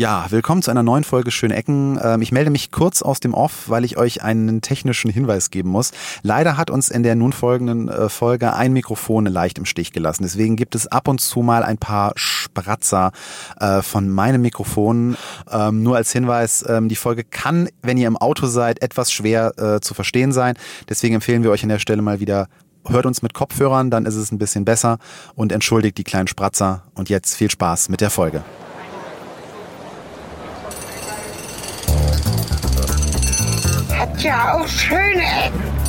Ja, willkommen zu einer neuen Folge Schöne Ecken. Ähm, ich melde mich kurz aus dem Off, weil ich euch einen technischen Hinweis geben muss. Leider hat uns in der nun folgenden äh, Folge ein Mikrofon leicht im Stich gelassen. Deswegen gibt es ab und zu mal ein paar Spratzer äh, von meinem Mikrofon. Ähm, nur als Hinweis, ähm, die Folge kann, wenn ihr im Auto seid, etwas schwer äh, zu verstehen sein. Deswegen empfehlen wir euch an der Stelle mal wieder hört uns mit Kopfhörern, dann ist es ein bisschen besser und entschuldigt die kleinen Spratzer. Und jetzt viel Spaß mit der Folge. Ja auch schöne Ecken.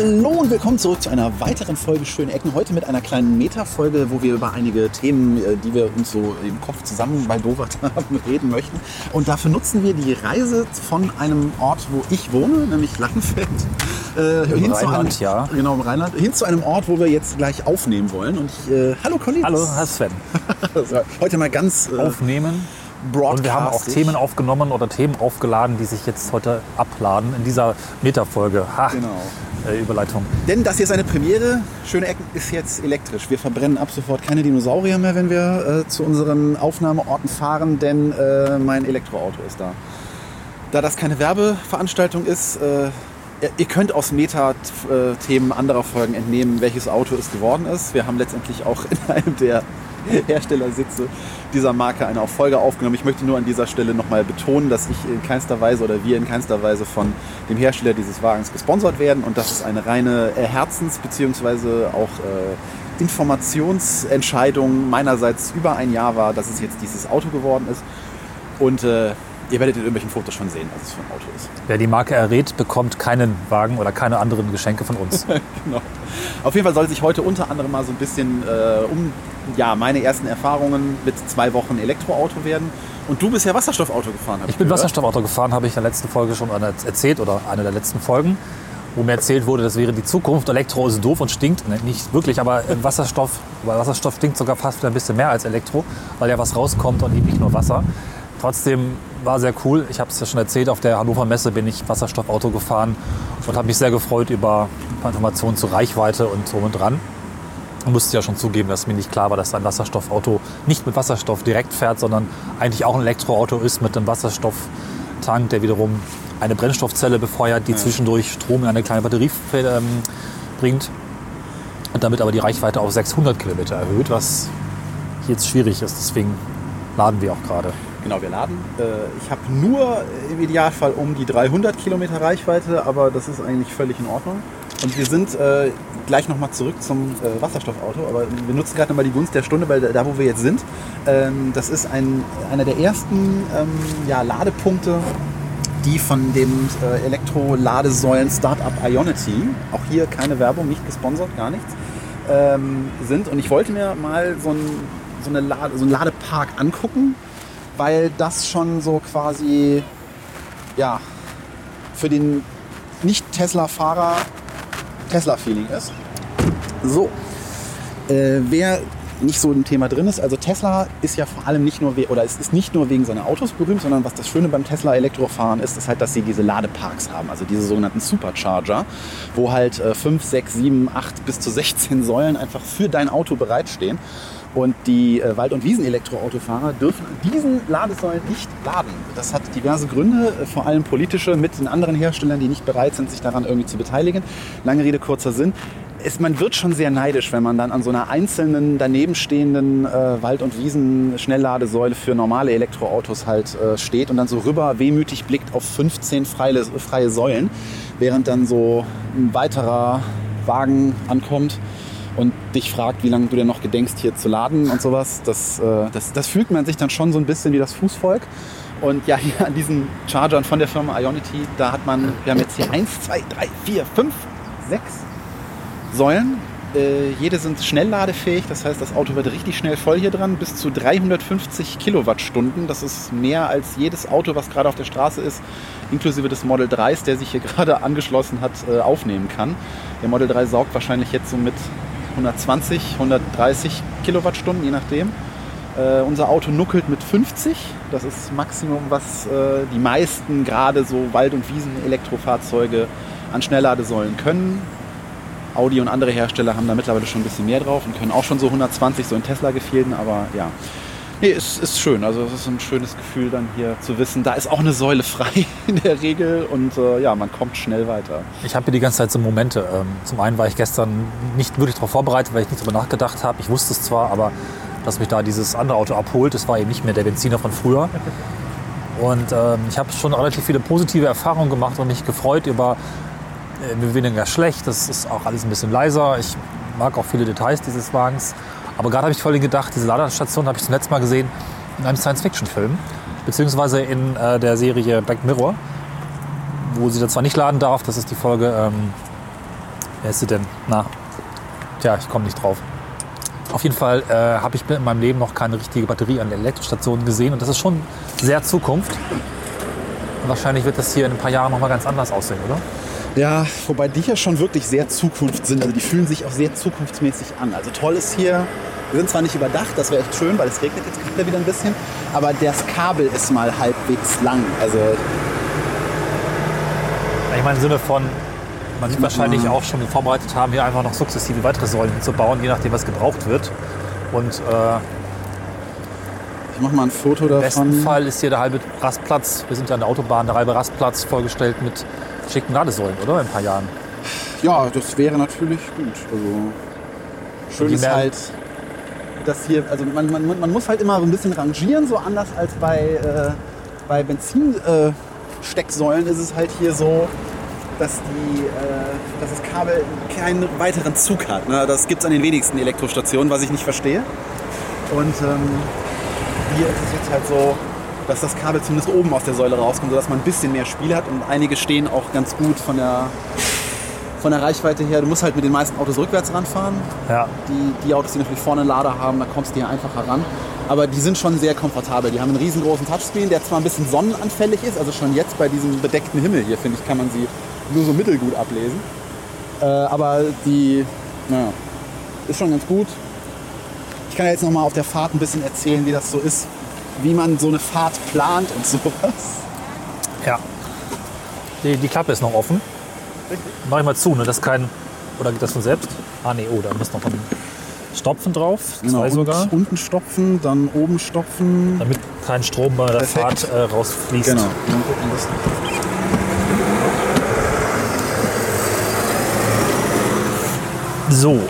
Hallo und willkommen zurück zu einer weiteren Folge Schöne Ecken. Heute mit einer kleinen Meta-Folge, wo wir über einige Themen, äh, die wir uns so im Kopf zusammen bei Dovert haben, reden möchten. Und dafür nutzen wir die Reise von einem Ort, wo ich wohne, nämlich Langenfeld. Äh, hin Rheinland, zu einem, ja. Genau, im Rheinland. Hin zu einem Ort, wo wir jetzt gleich aufnehmen wollen. Und ich, äh, hallo Colin. Hallo, Sven. heute mal ganz... Äh, aufnehmen. Und wir haben auch Themen aufgenommen oder Themen aufgeladen, die sich jetzt heute abladen in dieser Meta-Folge. Ha. Genau äh, Überleitung. Denn das hier ist eine Premiere. Schöne Ecken ist jetzt elektrisch. Wir verbrennen ab sofort keine Dinosaurier mehr, wenn wir äh, zu unseren Aufnahmeorten fahren, denn äh, mein Elektroauto ist da. Da das keine Werbeveranstaltung ist, äh, ihr könnt aus Meta-Themen anderer Folgen entnehmen, welches Auto es geworden ist. Wir haben letztendlich auch in einem der Herstellersitze dieser Marke eine Folge aufgenommen. Ich möchte nur an dieser Stelle nochmal betonen, dass ich in keinster Weise oder wir in keinster Weise von dem Hersteller dieses Wagens gesponsert werden und dass es eine reine Herzens- bzw. auch äh, Informationsentscheidung meinerseits über ein Jahr war, dass es jetzt dieses Auto geworden ist. Und äh, Ihr werdet in irgendwelchen Fotos schon sehen, was es für ein Auto ist. Wer die Marke errät, bekommt keinen Wagen oder keine anderen Geschenke von uns. genau. Auf jeden Fall soll sich heute unter anderem mal so ein bisschen äh, um ja, meine ersten Erfahrungen mit zwei Wochen Elektroauto werden. Und du bist ja Wasserstoffauto gefahren. Ich bin gehört. Wasserstoffauto gefahren, habe ich in der letzten Folge schon erzählt oder eine der letzten Folgen wo mir erzählt wurde, das wäre die Zukunft. Elektro ist doof und stinkt. Ne, nicht wirklich, aber Wasserstoff, Wasserstoff stinkt sogar fast wieder ein bisschen mehr als Elektro, weil ja was rauskommt und eben nicht nur Wasser. Trotzdem war sehr cool. Ich habe es ja schon erzählt, auf der Hannover Messe bin ich Wasserstoffauto gefahren und habe mich sehr gefreut über ein paar Informationen zur Reichweite und so und dran. Ich musste ja schon zugeben, dass mir nicht klar war, dass ein Wasserstoffauto nicht mit Wasserstoff direkt fährt, sondern eigentlich auch ein Elektroauto ist mit einem Wasserstofftank, der wiederum eine Brennstoffzelle befeuert, die ja. zwischendurch Strom in eine kleine Batterie ähm, bringt und damit aber die Reichweite auf 600 Kilometer erhöht, was jetzt schwierig ist. Deswegen laden wir auch gerade. Genau, wir laden. Äh, ich habe nur im Idealfall um die 300 Kilometer Reichweite, aber das ist eigentlich völlig in Ordnung. Und wir sind äh, gleich nochmal zurück zum äh, Wasserstoffauto, aber wir nutzen gerade nochmal die Gunst der Stunde, weil da, wo wir jetzt sind, ähm, das ist ein, einer der ersten ähm, ja, Ladepunkte, die von dem äh, Elektro-Ladesäulen Startup Ionity, auch hier keine Werbung, nicht gesponsert, gar nichts, ähm, sind. Und ich wollte mir mal so, ein, so, eine Lade, so einen Ladepark angucken weil das schon so quasi, ja, für den Nicht-Tesla-Fahrer Tesla-Feeling ist. So, äh, wer nicht so ein Thema drin ist, also Tesla ist ja vor allem nicht nur, oder es ist nicht nur wegen seiner Autos berühmt, sondern was das Schöne beim Tesla Elektrofahren ist, ist halt, dass sie diese Ladeparks haben, also diese sogenannten Supercharger, wo halt 5, 6, 7, 8 bis zu 16 Säulen einfach für dein Auto bereitstehen. Und die äh, Wald- und Wiesen-Elektroautofahrer dürfen diesen Ladesäulen nicht laden. Das hat diverse Gründe, äh, vor allem politische, mit den anderen Herstellern, die nicht bereit sind, sich daran irgendwie zu beteiligen. Lange Rede, kurzer Sinn. Es, man wird schon sehr neidisch, wenn man dann an so einer einzelnen danebenstehenden äh, Wald- und Wiesen-Schnellladesäule für normale Elektroautos halt äh, steht und dann so rüber wehmütig blickt auf 15 freie, freie Säulen, während dann so ein weiterer Wagen ankommt und dich fragt, wie lange du denn noch gedenkst, hier zu laden und sowas. Das, äh, das, das fühlt man sich dann schon so ein bisschen wie das Fußvolk. Und ja, hier an diesen Chargern von der Firma Ionity, da hat man, wir haben jetzt hier 1, 2, 3, 4, 5, 6 Säulen. Äh, jede sind schnellladefähig, das heißt, das Auto wird richtig schnell voll hier dran, bis zu 350 Kilowattstunden. Das ist mehr als jedes Auto, was gerade auf der Straße ist, inklusive des Model 3s, der sich hier gerade angeschlossen hat, äh, aufnehmen kann. Der Model 3 saugt wahrscheinlich jetzt so mit 120, 130 Kilowattstunden, je nachdem. Äh, unser Auto nuckelt mit 50. Das ist Maximum, was äh, die meisten gerade so Wald- und Wiesen-Elektrofahrzeuge an Schnellladesäulen können. Audi und andere Hersteller haben da mittlerweile schon ein bisschen mehr drauf und können auch schon so 120, so in Tesla-Gefilden, aber ja. Nee, es ist schön. Also es ist ein schönes Gefühl dann hier zu wissen, da ist auch eine Säule frei in der Regel und äh, ja, man kommt schnell weiter. Ich habe hier die ganze Zeit so Momente. Ähm, zum einen war ich gestern nicht wirklich darauf vorbereitet, weil ich nicht darüber nachgedacht habe. Ich wusste es zwar, aber dass mich da dieses andere Auto abholt, das war eben nicht mehr der Benziner von früher. Und ähm, ich habe schon relativ viele positive Erfahrungen gemacht und mich gefreut über äh, weniger schlecht. Das ist auch alles ein bisschen leiser. Ich mag auch viele Details dieses Wagens. Aber gerade habe ich vorhin gedacht, diese Ladestation habe ich zum letzten Mal gesehen in einem Science-Fiction-Film, beziehungsweise in äh, der Serie Black Mirror, wo sie da zwar nicht laden darf, das ist die Folge, ähm, wer ist sie denn? Na, tja, ich komme nicht drauf. Auf jeden Fall äh, habe ich in meinem Leben noch keine richtige Batterie an der Elektrostation gesehen und das ist schon sehr Zukunft. Und wahrscheinlich wird das hier in ein paar Jahren noch mal ganz anders aussehen, oder? Ja, wobei die ja schon wirklich sehr Zukunft sind. Also die fühlen sich auch sehr zukunftsmäßig an. Also toll ist hier, wir sind zwar nicht überdacht, das wäre echt schön, weil es regnet jetzt gerade wieder ein bisschen, aber das Kabel ist mal halbwegs lang. Also Ich meine im Sinne von, man wird wahrscheinlich auch schon vorbereitet haben, hier einfach noch sukzessive weitere Säulen hinzubauen, je nachdem, was gebraucht wird. Und äh, ich mache mal ein Foto im besten davon. Fall ist hier der halbe Rastplatz, wir sind ja an der Autobahn, der halbe Rastplatz vollgestellt mit schicken Ladesäulen, oder? In ein paar Jahren. Ja, das wäre natürlich gut. Also schön ist halt, dass hier, also man, man, man muss halt immer so ein bisschen rangieren, so anders als bei, äh, bei Benzinstecksäulen äh, ist es halt hier so, dass, die, äh, dass das Kabel keinen weiteren Zug hat. Ne? Das gibt es an den wenigsten Elektrostationen, was ich nicht verstehe. Und ähm, hier ist es jetzt halt so, dass das Kabel zumindest oben aus der Säule rauskommt, sodass man ein bisschen mehr Spiel hat. Und einige stehen auch ganz gut von der, von der Reichweite her. Du musst halt mit den meisten Autos rückwärts ranfahren. Ja. Die, die Autos, die natürlich vorne einen Lader haben, da kommst du hier einfacher ran. Aber die sind schon sehr komfortabel. Die haben einen riesengroßen Touchscreen, der zwar ein bisschen sonnenanfällig ist. Also schon jetzt bei diesem bedeckten Himmel hier, finde ich, kann man sie nur so mittelgut ablesen. Äh, aber die, naja, ist schon ganz gut. Ich kann ja jetzt noch mal auf der Fahrt ein bisschen erzählen, wie das so ist, wie man so eine Fahrt plant und sowas. Ja. Die, die Klappe ist noch offen. Mach ich mal zu, ne? Das kein. Oder geht das von selbst? Ah nee, oh, da muss noch ein Stopfen drauf. Zwei und sogar. unten stopfen, dann oben stopfen. Damit kein Strom bei der Perfekt. Fahrt äh, rausfließt. Genau. Dann gucken wir das. So.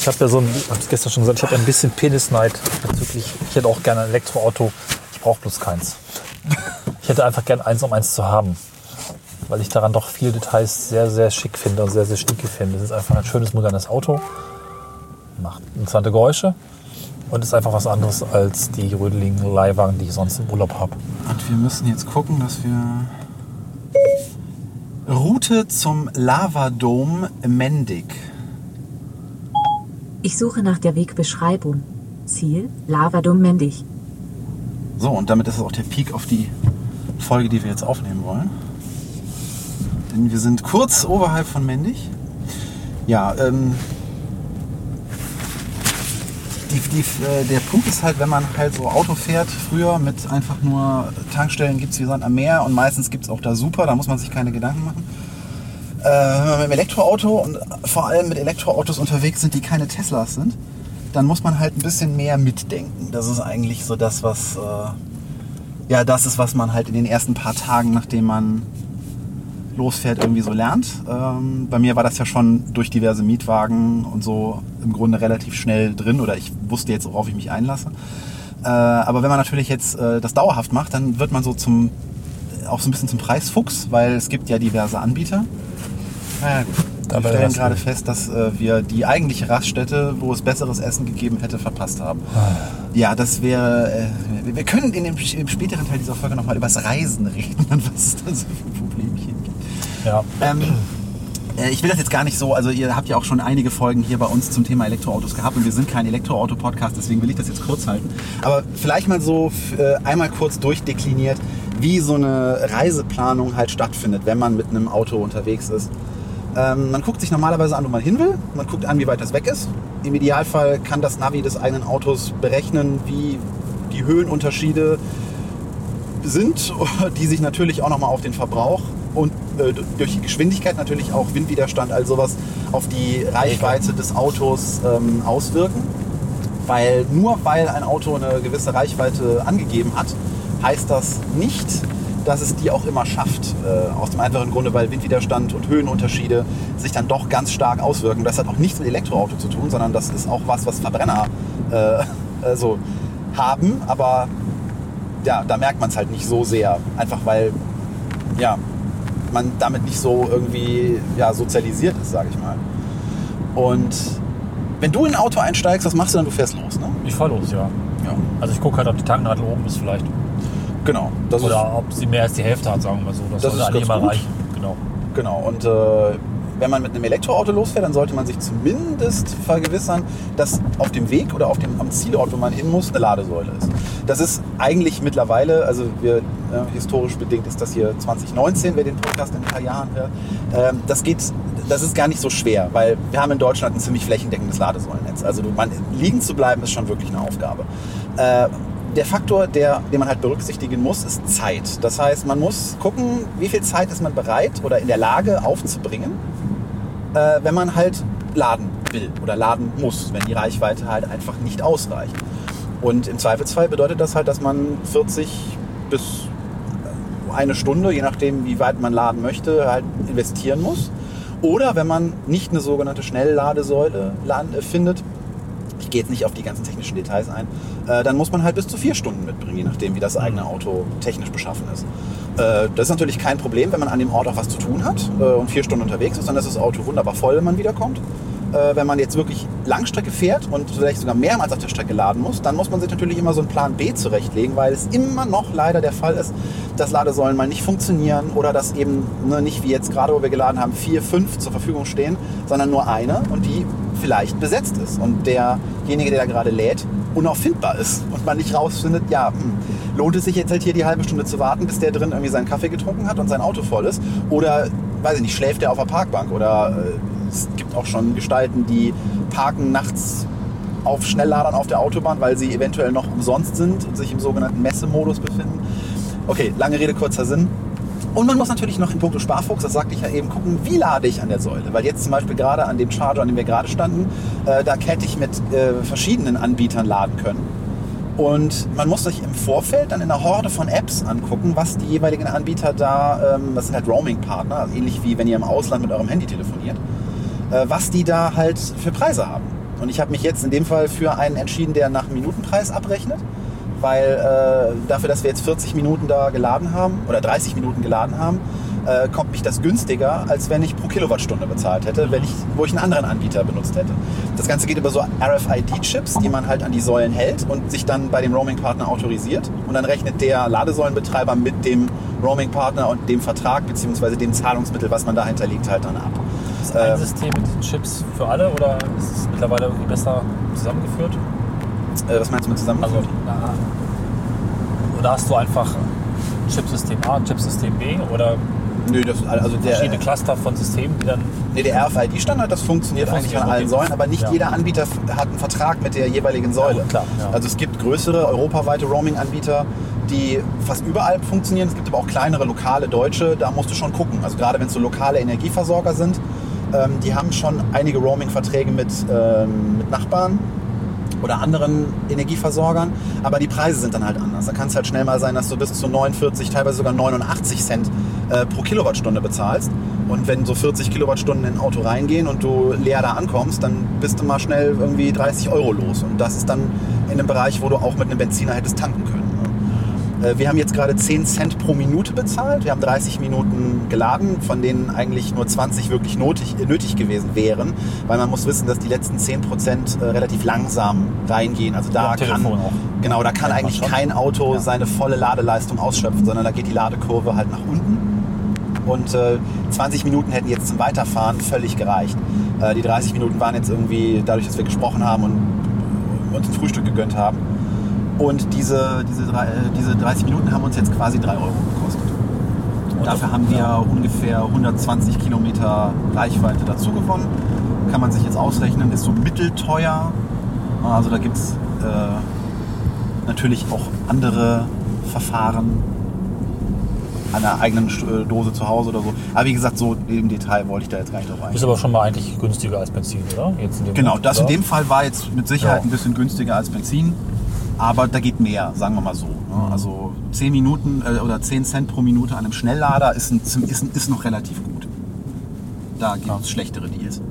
Ich habe ja so ein, hab ich gestern schon gesagt, ich habe ein bisschen Penisneid bezüglich, ich hätte auch gerne ein Elektroauto, ich brauche bloß keins. Ich hätte einfach gern eins, um eins zu haben. Weil ich daran doch viele Details sehr, sehr schick finde und sehr, sehr schnicke finde. Es ist einfach ein schönes, modernes Auto, macht interessante Geräusche und ist einfach was anderes als die rödeligen Leihwagen, die ich sonst im Urlaub habe. Und wir müssen jetzt gucken, dass wir Route zum Lavadom Mendig. Ich suche nach der Wegbeschreibung. Ziel Lavadum Mendig. So, und damit ist es auch der Peak auf die Folge, die wir jetzt aufnehmen wollen. Denn wir sind kurz oberhalb von Mendig. Ja, ähm, die, die, äh, der Punkt ist halt, wenn man halt so Auto fährt, früher mit einfach nur Tankstellen gibt es wie Sand am Meer und meistens gibt es auch da super, da muss man sich keine Gedanken machen. Äh, wenn man mit dem Elektroauto und vor allem mit Elektroautos unterwegs sind, die keine Teslas sind, dann muss man halt ein bisschen mehr mitdenken. Das ist eigentlich so das, was äh, ja das ist, was man halt in den ersten paar Tagen, nachdem man losfährt, irgendwie so lernt. Ähm, bei mir war das ja schon durch diverse Mietwagen und so im Grunde relativ schnell drin oder ich wusste jetzt, worauf ich mich einlasse. Äh, aber wenn man natürlich jetzt äh, das dauerhaft macht, dann wird man so zum auch so ein bisschen zum Preisfuchs, weil es gibt ja diverse Anbieter. Naja, gut. Wir stellen gerade fest, dass äh, wir die eigentliche Raststätte, wo es besseres Essen gegeben hätte, verpasst haben. Ja, das wäre. Äh, wir- können in dem, im späteren Teil dieser Folge nochmal über das Reisen reden und was es da so für Problemchen gibt. Ja. Ähm, äh, ich will das jetzt gar nicht so, also ihr habt ja auch schon einige Folgen hier bei uns zum Thema Elektroautos gehabt und wir sind kein Elektroauto-Podcast, deswegen will ich das jetzt kurz halten. Aber vielleicht mal so äh, einmal kurz durchdekliniert, wie so eine Reiseplanung halt stattfindet, wenn man mit einem Auto unterwegs ist. Äh, Ähm, man guckt sich normalerweise an, wo man hin will. Man guckt an, wie weit das weg ist. Im Idealfall kann das Navi des eigenen Autos berechnen, wie die Höhenunterschiede sind, die sich natürlich auch nochmal auf den Verbrauch und äh, durch die Geschwindigkeit natürlich auch Windwiderstand, all sowas auf die Reichweite des Autos ähm, auswirken. Weil nur weil ein Auto eine gewisse Reichweite angegeben hat, heißt das nicht, dass es die auch immer schafft. Äh, aus dem einfachen Grunde, weil Windwiderstand und Höhenunterschiede sich dann doch ganz stark auswirken. Das hat auch nichts mit Elektroauto zu tun, sondern das ist auch was, was Verbrenner äh, also haben. Aber ja, da merkt man es halt nicht so sehr. Einfach weil ja, man damit nicht so irgendwie ja, sozialisiert ist, sage ich mal. Und wenn du in ein Auto einsteigst, was machst du dann? Du fährst los, ne? Ich fahr los, ja. Ja. Also ich gucke halt, ob die Tanknadel oben ist vielleicht. Genau. Oder ob sie mehr als die Hälfte hat, sagen wir mal so. Das, Das sollte ist eigentlich immer reichen. Genau. Genau, und äh, wenn man mit einem Elektroauto losfährt, dann sollte man sich zumindest vergewissern, dass auf dem Weg oder auf dem, am Zielort, wo man hin muss, eine Ladesäule ist. Das ist eigentlich mittlerweile, also wir, äh, historisch bedingt ist das hier 2019, wer den Podcast in ein paar Jahren hört, ähm, das geht, das ist gar nicht so schwer, weil wir haben in Deutschland ein ziemlich flächendeckendes Ladesäulennetz. Also man, liegen zu bleiben ist schon wirklich eine Aufgabe. Äh, der Faktor, der, den man halt berücksichtigen muss, ist Zeit. Das heißt, man muss gucken, wie viel Zeit ist man bereit oder in der Lage aufzubringen, äh, wenn man halt laden will oder laden muss, wenn die Reichweite halt einfach nicht ausreicht. Und im Zweifelsfall bedeutet das halt, dass man 40 bis eine Stunde, je nachdem wie weit man laden möchte, halt investieren muss. Oder wenn man nicht eine sogenannte Schnellladesäule äh, findet, ich gehe jetzt nicht auf die ganzen technischen Details ein, äh, dann muss man halt bis zu vier Stunden mitbringen, je nachdem, wie das eigene Auto technisch beschaffen ist. Äh, das ist natürlich kein Problem, wenn man an dem Ort auch was zu tun hat äh, und vier Stunden unterwegs ist, dann ist das Auto wunderbar voll, wenn man wiederkommt. Äh, wenn man jetzt wirklich Langstrecke fährt und vielleicht sogar mehrmals auf der Strecke laden muss, dann muss man sich natürlich immer so einen Plan B zurechtlegen, weil es immer noch leider der Fall ist, dass Ladesäulen mal nicht funktionieren oder dass eben ne, nicht wie jetzt gerade, wo wir geladen haben, vier, fünf zur Verfügung stehen, sondern nur eine und die vielleicht besetzt ist und derjenige, der da gerade lädt, unauffindbar ist und man nicht rausfindet, ja, hm, lohnt es sich jetzt halt hier die halbe Stunde zu warten, bis der drin irgendwie seinen Kaffee getrunken hat und sein Auto voll ist oder, weiß ich nicht, schläft der auf der Parkbank oder äh, es gibt auch schon Gestalten, die parken nachts auf Schnellladern auf der Autobahn, weil sie eventuell noch umsonst sind und sich im sogenannten Messemodus befinden. Okay, lange Rede, kurzer Sinn. Und man muss natürlich noch in puncto Sparfuchs, das sagte ich ja eben, gucken, wie lade ich an der Säule. Weil jetzt zum Beispiel gerade an dem Charger, an dem wir gerade standen, äh, da hätte ich mit äh, verschiedenen Anbietern laden können. Und man muss sich im Vorfeld dann in einer Horde von Apps angucken, was die jeweiligen Anbieter da, ähm, das sind halt Roaming-Partner, also ähnlich wie wenn ihr im Ausland mit eurem Handy telefoniert, äh, was die da halt für Preise haben. Und ich habe mich jetzt in dem Fall für einen entschieden, der nach Minutenpreis abrechnet, weil äh, dafür, dass wir jetzt 40 Minuten da geladen haben oder 30 Minuten geladen haben, äh, kommt mich das günstiger, als wenn ich pro Kilowattstunde bezahlt hätte, wenn ich, wo ich einen anderen Anbieter benutzt hätte. Das Ganze geht über so RFID-Chips, die man halt an die Säulen hält und sich dann bei dem Roaming-Partner autorisiert. Und dann rechnet der Ladesäulenbetreiber mit dem Roaming-Partner und dem Vertrag bzw. dem Zahlungsmittel, was man da hinterlegt, halt dann ab. Ist ein Ähm, System mit Chips für alle oder ist es mittlerweile irgendwie besser zusammengeführt? Äh, was meinst du mit zusammen? Also, na, oder hast du einfach Chipsystem A, Chipsystem B oder Nö, das, also der, verschiedene Cluster von Systemen, die dann Nee, der RFID-Standard, das funktioniert Der eigentlich an allen. Säulen, aber nicht Ja. jeder Anbieter hat einen Vertrag mit der jeweiligen Säule. Ja, klar, ja. Also es gibt größere europaweite Roaming-Anbieter, die fast überall funktionieren. Es gibt aber auch kleinere lokale deutsche, da musst du schon gucken. Also gerade wenn es so lokale Energieversorger sind, ähm, die haben schon einige Roaming-Verträge mit, ähm, mit Nachbarn oder anderen Energieversorgern, aber die Preise sind dann halt anders. Da kann es halt schnell mal sein, dass du bis zu 49, teilweise sogar 89 Cent äh, pro Kilowattstunde bezahlst. Und wenn so 40 Kilowattstunden in ein Auto reingehen und du leer da ankommst, dann bist du mal schnell irgendwie 30 Euro los. Und das ist dann in einem Bereich, wo du auch mit einem Benziner hättest tanken können. Äh, Wir haben jetzt gerade 10 Cent pro Minute bezahlt. Wir haben 30 Minuten geladen, von denen eigentlich nur 20 wirklich nötig, äh, nötig gewesen wären. Weil man muss wissen, dass die letzten 10 Prozent äh, relativ langsam reingehen. Also da Am kann, genau, da kann man eigentlich kein Auto Ja. seine volle Ladeleistung ausschöpfen, sondern da geht die Ladekurve halt nach unten. Und äh, 20 Minuten hätten jetzt zum Weiterfahren völlig gereicht. Äh, die 30 Minuten waren jetzt irgendwie, dadurch, dass wir gesprochen haben und uns ein Frühstück gegönnt haben. Und diese, diese, drei- äh, diese 30 Minuten haben uns jetzt quasi 3 Euro gekostet. Und Dafür haben wir ungefähr 120 Kilometer Reichweite dazu gewonnen. Kann man sich jetzt ausrechnen, ist so mittelteuer. Also da gibt es äh, natürlich auch andere Verfahren an der eigenen äh, Dose zu Hause oder so. Aber wie gesagt, so im Detail wollte ich da jetzt gar nicht drauf Ist eingehen. aber schon mal eigentlich günstiger als Benzin, oder? In Genau, Moment, das in oder? dem Fall war jetzt mit Sicherheit Ja. ein bisschen günstiger als Benzin. Aber da geht mehr, sagen wir mal so. ne? Also 10 Minuten äh, oder 10 Cent pro Minute an einem Schnelllader ist, ein, ist, ein, ist noch relativ gut. Da gibt es schlechtere Deals.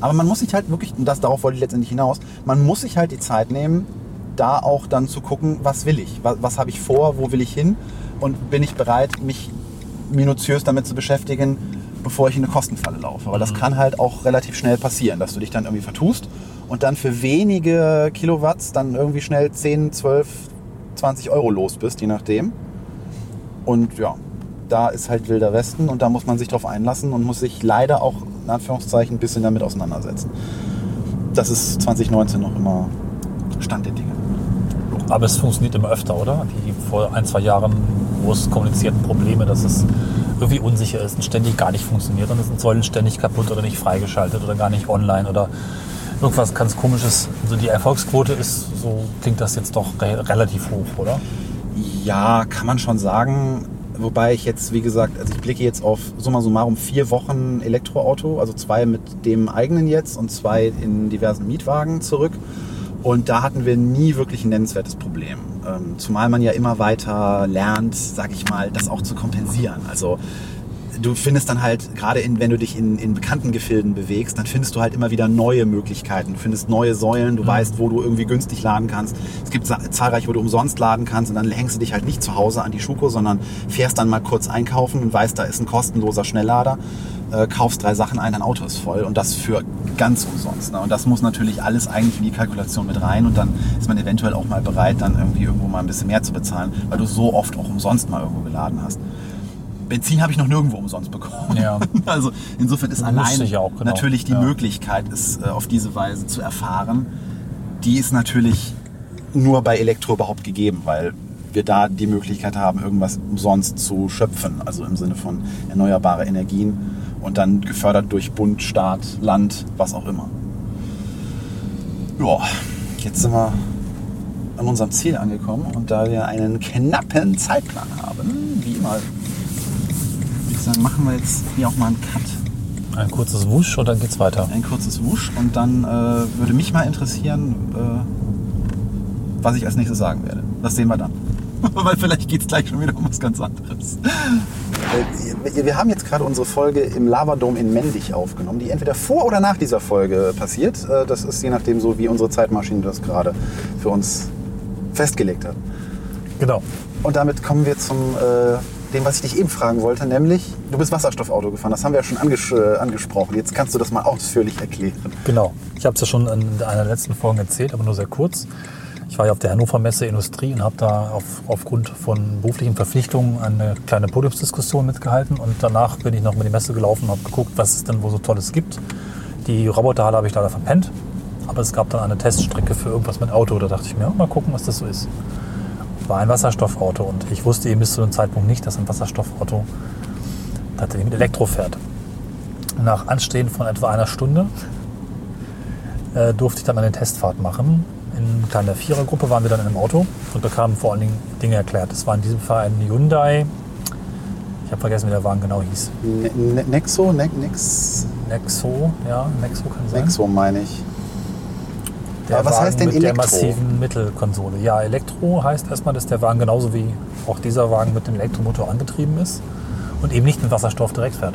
Aber man muss sich halt wirklich, und das, darauf wollte ich letztendlich hinaus, man muss sich halt die Zeit nehmen, da auch dann zu gucken, was will ich, was, was habe ich vor, wo will ich hin und bin ich bereit, mich minutiös damit zu beschäftigen, bevor ich in eine Kostenfalle laufe. Weil das kann halt auch relativ schnell passieren, dass du dich dann irgendwie vertust und dann für wenige Kilowatt dann irgendwie schnell 10, 12, 20 Euro los bist, je nachdem. Und ja, da ist halt wilder Westen und da muss man sich drauf einlassen und muss sich leider auch in Anführungszeichen ein bisschen damit auseinandersetzen. Das ist 2019 noch immer Stand der Dinge. Aber es funktioniert immer öfter, oder? Die vor ein, zwei Jahren groß kommunizierten Probleme, dass es irgendwie unsicher ist und ständig gar nicht funktioniert und es sind Säulen ständig kaputt oder nicht freigeschaltet oder gar nicht online oder irgendwas ganz komisches. Also die Erfolgsquote ist, so klingt das jetzt doch re relativ hoch, oder? Ja, kann man schon sagen. Wobei ich jetzt, wie gesagt, also ich blicke jetzt auf summa summarum vier Wochen Elektroauto, also zwei mit dem eigenen jetzt und zwei in diversen Mietwagen zurück. Und da hatten wir nie wirklich ein nennenswertes Problem. Ähm, zumal man ja immer weiter lernt, sag ich mal, das auch zu kompensieren. Also du findest dann halt, gerade in, wenn du dich in, in bekannten Gefilden bewegst, dann findest du halt immer wieder neue Möglichkeiten. Du findest neue Säulen, du weißt, wo du irgendwie günstig laden kannst. Es gibt za- zahlreich, wo du umsonst laden kannst und dann hängst du dich halt nicht zu Hause an die Schuko, sondern fährst dann mal kurz einkaufen und weißt, da ist ein kostenloser Schnelllader, äh, kaufst drei Sachen ein, dein Auto ist voll und das für ganz umsonst. Ne? Und das muss natürlich alles eigentlich in die Kalkulation mit rein und dann ist man eventuell auch mal bereit, dann irgendwie irgendwo mal ein bisschen mehr zu bezahlen, weil du so oft auch umsonst mal irgendwo geladen hast. Benzin habe ich noch nirgendwo umsonst bekommen. Ja. Also insofern ist allein auch, genau. natürlich die Ja. Möglichkeit, es äh, auf diese Weise zu erfahren, die ist natürlich nur bei Elektro überhaupt gegeben, weil wir da die Möglichkeit haben, irgendwas umsonst zu schöpfen, also im Sinne von erneuerbare Energien und dann gefördert durch Bund, Staat, Land, was auch immer. Ja, jetzt sind wir an unserem Ziel angekommen und da wir einen knappen Zeitplan haben, wie immer, ich sagen, machen wir jetzt hier auch mal einen Cut Ein kurzes Wusch und dann geht's weiter. ein kurzes Wusch und dann äh, würde mich mal interessieren, äh, was ich als nächstes sagen werde. Das sehen wir dann. Weil vielleicht geht es gleich schon wieder um was ganz anderes. Äh, wir haben jetzt gerade unsere Folge im Lavadom in Mendig aufgenommen, die entweder vor oder nach dieser Folge passiert. Äh, das ist je nachdem so, wie unsere Zeitmaschine das gerade für uns festgelegt hat. Genau. Und damit kommen wir zum äh, dem, was ich dich eben fragen wollte, nämlich du bist Wasserstoffauto gefahren. Das haben wir ja schon anges äh, angesprochen. Jetzt kannst du das mal ausführlich erklären. Genau. Ich habe es ja schon in einer letzten Folgen erzählt, aber nur sehr kurz. Ich war ja auf der Hannover Messe Industrie und habe da auf, aufgrund von beruflichen Verpflichtungen eine kleine Podiumsdiskussion mitgehalten. Und danach bin ich noch mit die Messe gelaufen und habe geguckt, was es denn wo so Tolles gibt. Die Roboterhalle habe ich leider verpennt. Aber es gab dann eine Teststrecke für irgendwas mit Auto. Da dachte ich mir, mal gucken, was das so ist. War ein Wasserstoffauto und ich wusste eben bis zu dem Zeitpunkt nicht, dass ein Wasserstoffauto tatsächlich mit Elektro fährt. Nach Anstehen von etwa einer Stunde äh, durfte ich dann eine Testfahrt machen. In kleiner Vierergruppe waren wir dann in einem Auto und bekamen vor allen Dingen Dinge erklärt. Es war in diesem Fall ein Hyundai. Ich habe vergessen, wie der Wagen genau hieß. Ne Ne- Nexo, ne Nex Nexo, ja, Nexo kann sein. Nexo meine ich. Der Aber was Wagen heißt denn mit der Elektro? massiven Mittelkonsole. Ja, Elektro heißt erstmal, dass der Wagen genauso wie auch dieser Wagen mit dem Elektromotor angetrieben ist und eben nicht mit Wasserstoff direkt fährt.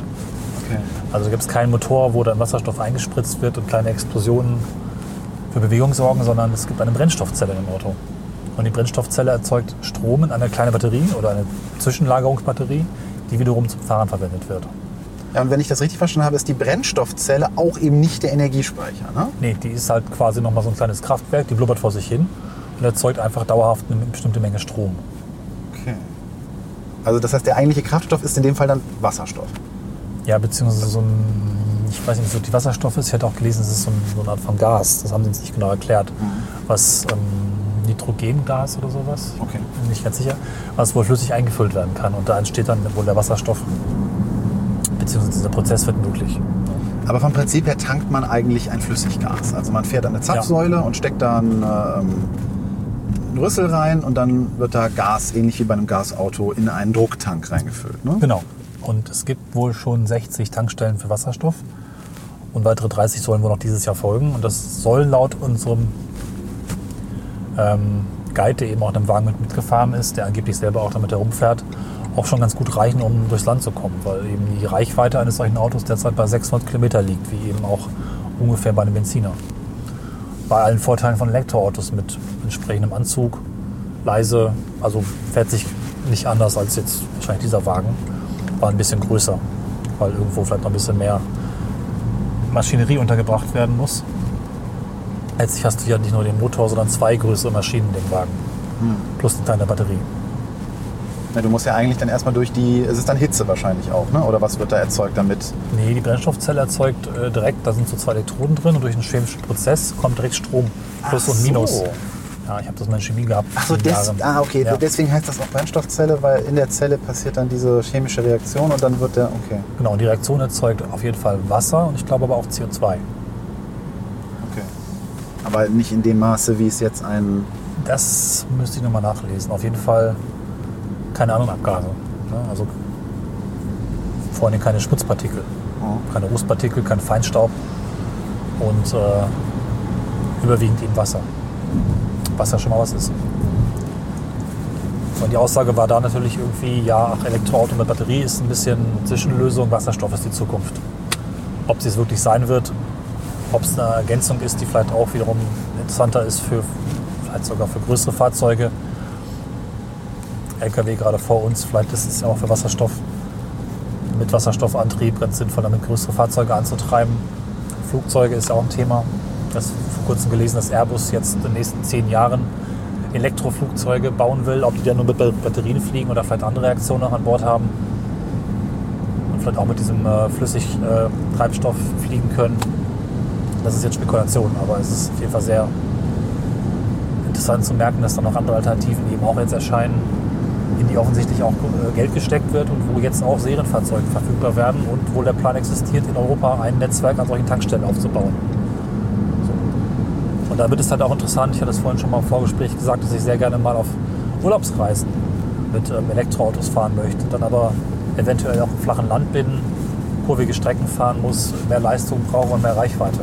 Okay. Also gibt es keinen Motor, wo dann Wasserstoff eingespritzt wird und kleine Explosionen für Bewegung sorgen, sondern es gibt eine Brennstoffzelle im Auto. Und die Brennstoffzelle erzeugt Strom in eine kleine Batterie oder eine Zwischenlagerungsbatterie, die wiederum zum Fahren verwendet wird. Ja, und wenn ich das richtig verstanden habe, ist die Brennstoffzelle auch eben nicht der Energiespeicher. Ne? Nee, die ist halt quasi nochmal so ein kleines Kraftwerk, die blubbert vor sich hin und erzeugt einfach dauerhaft eine bestimmte Menge Strom. Okay. Also das heißt, der eigentliche Kraftstoff ist in dem Fall dann Wasserstoff. Ja, beziehungsweise so ein, ich weiß nicht, so die Wasserstoff ist. Ich hätte auch gelesen, es ist so, ein, so eine Art von Gas. Das haben sie uns nicht genau erklärt. Was ähm, Nitrogengas oder sowas. Okay. Bin nicht ganz sicher. Was wohl flüssig eingefüllt werden kann. Und da entsteht dann wohl der Wasserstoff. Beziehungsweise dieser Prozess wird möglich. Aber vom Prinzip her tankt man eigentlich ein Flüssiggas. Also man fährt an eine Zapfsäule und steckt da einen, ähm, einen Rüssel rein und dann wird da Gas, ähnlich wie bei einem Gasauto, in einen Drucktank reingefüllt. Ne? Genau. Und es gibt wohl schon 60 Tankstellen für Wasserstoff. Und weitere 30 sollen wohl noch dieses Jahr folgen. Und das soll laut unserem ähm, Guide, der eben auch in einem Wagen mit mitgefahren ist, der angeblich selber auch damit herumfährt, auch schon ganz gut reichen, um durchs Land zu kommen. Weil eben die Reichweite eines solchen Autos derzeit bei 600 Kilometer liegt, wie eben auch ungefähr bei einem Benziner. Bei allen Vorteilen von Elektroautos mit entsprechendem Anzug, leise, also fährt sich nicht anders als jetzt wahrscheinlich dieser Wagen. War ein bisschen größer, weil irgendwo vielleicht noch ein bisschen mehr Maschinerie untergebracht werden muss. Letztlich hast du ja nicht nur den Motor, sondern zwei größere Maschinen in dem Wagen. Plus eine kleine Batterie. Ja, du musst ja eigentlich dann erstmal durch die, es ist dann Hitze wahrscheinlich auch, ne? oder was wird da erzeugt damit? Nee, die Brennstoffzelle erzeugt äh, direkt, da sind so zwei Elektroden drin und durch einen chemischen Prozess kommt direkt Strom. Plus Ach und Minus. so. Ja, ich habe das mal in Chemie gehabt. Achso, sieben des, ah, okay, Ja. deswegen heißt das auch Brennstoffzelle, weil in der Zelle passiert dann diese chemische Reaktion und dann wird der, okay, Genau, und die Reaktion erzeugt auf jeden Fall Wasser und ich glaube aber auch CO2. okay. Aber nicht in dem Maße, wie es jetzt ein, Das müsste ich nochmal nachlesen. Auf jeden Fall keine anderen Abgase. Ne? Also vor allem keine Schmutzpartikel, oh, keine Rußpartikel, kein Feinstaub und äh, überwiegend eben Wasser. Was ja schon mal was ist. Und die Aussage war da natürlich irgendwie, ja, ach, Elektroauto mit Batterie ist ein bisschen Zwischenlösung, Wasserstoff ist die Zukunft. Ob sie es wirklich sein wird, ob es eine Ergänzung ist, die vielleicht auch wiederum interessanter ist für vielleicht sogar für größere Fahrzeuge. LKW gerade vor uns, vielleicht ist es ja auch für Wasserstoff mit Wasserstoffantrieb ganz sinnvoll, damit größere Fahrzeuge anzutreiben. Flugzeuge ist ja auch ein Thema. Habe vor kurzem gelesen, dass Airbus jetzt in den nächsten zehn Jahren Elektroflugzeuge bauen will. Ob die dann nur mit Batterien fliegen oder vielleicht andere Reaktionen noch an Bord haben. Und vielleicht auch mit diesem äh, Flüssigtreibstoff äh, fliegen können. Das ist jetzt Spekulation, aber es ist auf jeden Fall sehr interessant zu merken, dass da noch andere Alternativen eben auch jetzt erscheinen, in die offensichtlich auch äh, Geld gesteckt wird und wo jetzt auch Serienfahrzeuge verfügbar werden und wo der Plan existiert, in Europa ein Netzwerk an solchen Tankstellen aufzubauen. Und da wird es halt auch interessant, ich hatte es vorhin schon mal im Vorgespräch gesagt, dass ich sehr gerne mal auf Urlaubsreisen mit ähm, Elektroautos fahren möchte, dann aber eventuell auch im flachen Land bin, kurvige Strecken fahren muss, mehr Leistung brauche und mehr Reichweite.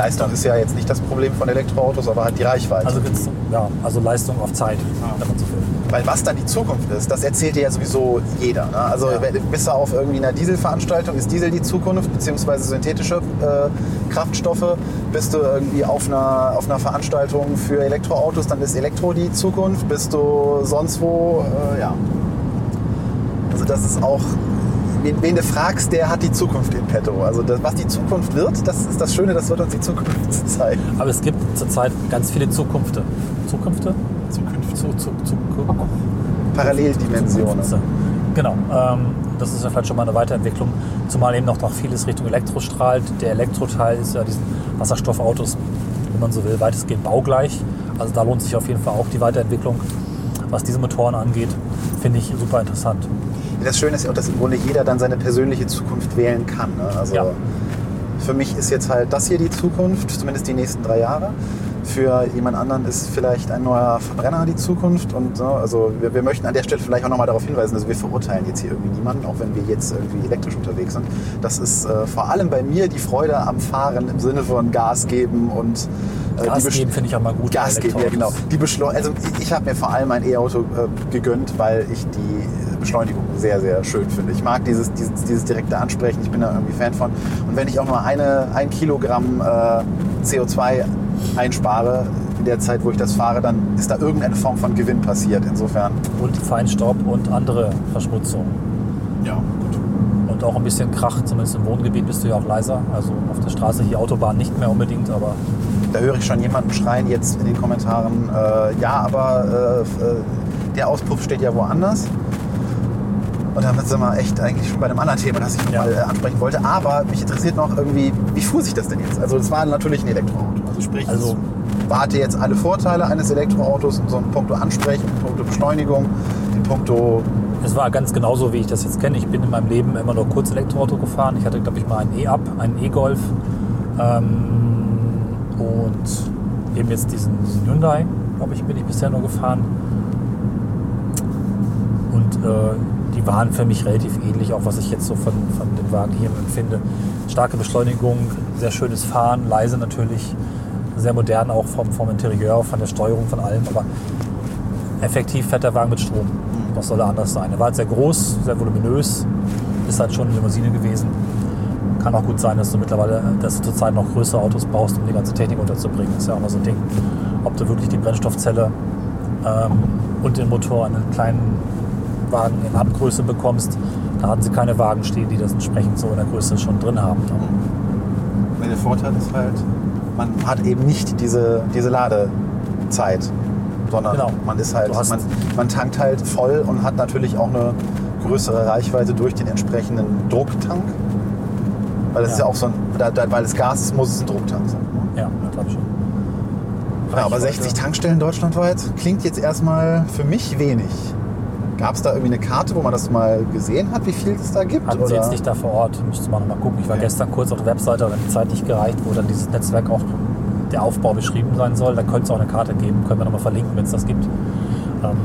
Leistung ist ja jetzt nicht das Problem von Elektroautos, aber halt die Reichweite. Also, ja, also Leistung auf Zeit, wenn man so will. Weil was dann die Zukunft ist, das erzählt dir ja sowieso jeder. Ne? Also Ja. bist du auf irgendwie einer Dieselveranstaltung, ist Diesel die Zukunft, beziehungsweise synthetische äh, Kraftstoffe. Bist du irgendwie auf einer, auf einer Veranstaltung für Elektroautos, dann ist Elektro die Zukunft. Bist du sonst wo, äh, ja. Also das ist auch, wen, wen du fragst, der hat die Zukunft in petto. Also das, was die Zukunft wird, das ist das Schöne, das wird uns die Zukunft zeigen. Aber es gibt zurzeit ganz viele Zukünfte. Zukünfte? Zukunft. Zu, zu, zu, Paralleldimensionen. Genau. Ähm, das ist ja vielleicht schon mal eine Weiterentwicklung. Zumal eben noch, noch vieles Richtung Elektro strahlt. Der Elektroteil ist ja diesen Wasserstoffautos, wenn man so will, weitestgehend baugleich. Also da lohnt sich auf jeden Fall auch die Weiterentwicklung. Was diese Motoren angeht, finde ich super interessant. Das Schöne ist ja auch, dass im Grunde jeder dann seine persönliche Zukunft wählen kann. Ne? Also Ja. für mich ist jetzt halt das hier die Zukunft, zumindest die nächsten drei Jahre. Für jemand anderen ist vielleicht ein neuer Verbrenner die Zukunft. Und so, also wir, wir möchten an der Stelle vielleicht auch nochmal darauf hinweisen, also wir verurteilen jetzt hier irgendwie niemanden, auch wenn wir jetzt irgendwie elektrisch unterwegs sind. Das ist äh, vor allem bei mir die Freude am Fahren im Sinne von Gas geben und äh, Gas geben finde ich auch mal gut. Gas geben, ja genau. Die Beschleu also ich, ich habe mir vor allem ein E-Auto äh, gegönnt, weil ich die Beschleunigung sehr, sehr schön finde. Ich mag dieses, dieses, dieses direkte Ansprechen, ich bin da irgendwie Fan von. Und wenn ich auch nur eine, ein Kilogramm äh, CO2 einspare in der Zeit, wo ich das fahre, dann ist da irgendeine Form von Gewinn passiert. Insofern. Und Feinstaub und andere Verschmutzung. Ja, gut. Und auch ein bisschen Krach, zumindest im Wohngebiet bist du ja auch leiser. Also auf der Straße hier Autobahn nicht mehr unbedingt, aber Da höre ich schon jemanden schreien jetzt in den Kommentaren, äh, ja, aber äh, äh, der Auspuff steht ja woanders. Und damit sind wir echt eigentlich schon bei einem anderen Thema, das ich noch Ja. mal äh, ansprechen wollte. Aber mich interessiert noch irgendwie, wie fuhr sich das denn jetzt? Also das war natürlich ein Elektroauto. Also sprich, Also hat jetzt alle Vorteile eines Elektroautos, so in puncto Ansprechen, in puncto Beschleunigung, in puncto Es war ganz genauso, wie ich das jetzt kenne. Ich bin in meinem Leben immer nur kurz Elektroauto gefahren. Ich hatte, glaube ich, mal einen E-Up, einen E-Golf ähm, und eben jetzt diesen, diesen Hyundai, glaube ich, bin ich bisher nur gefahren. Und äh, die waren für mich relativ ähnlich, auch was ich jetzt so von, von dem Wagen hier empfinde. Starke Beschleunigung, sehr schönes Fahren, leise natürlich, sehr modern auch vom, vom Interieur, von der Steuerung, von allem. Aber effektiv fährt der Wagen mit Strom. Was soll er anders sein? Er war halt sehr groß, sehr voluminös, ist halt schon eine Limousine gewesen. Kann auch gut sein, dass du mittlerweile, dass du zurzeit noch größere Autos brauchst, um die ganze Technik unterzubringen. ist ja auch noch so ein Ding. Ob du wirklich die Brennstoffzelle ähm, und den Motor in einen kleinen Wagen in Abgröße bekommst. Da hatten sie keine Wagen stehen, die das entsprechend so in der Größe schon drin haben. Der Vorteil ist halt, man hat eben nicht diese, diese Ladezeit, sondern Genau. man ist halt, man, man tankt halt voll und hat natürlich auch eine größere Reichweite durch den entsprechenden Drucktank. Weil das ist Ja. ja auch so ein, da, da, weil es Gas ist, muss es ein Drucktank sein. Ja, glaube ich schon. Ja, aber Ich 60 wollte- Tankstellen deutschlandweit klingt jetzt erstmal für mich wenig. Gab es da irgendwie eine Karte, wo man das mal gesehen hat, wie viel es da gibt? Hatten sie oder? jetzt nicht da vor Ort, müsste man noch mal gucken. Ich war Ja. gestern kurz auf der Webseite, aber die Zeit nicht gereicht, wo dann dieses Netzwerk auch der Aufbau beschrieben sein soll. Da könnte es auch eine Karte geben, können wir noch mal verlinken, wenn es das gibt. Ähm,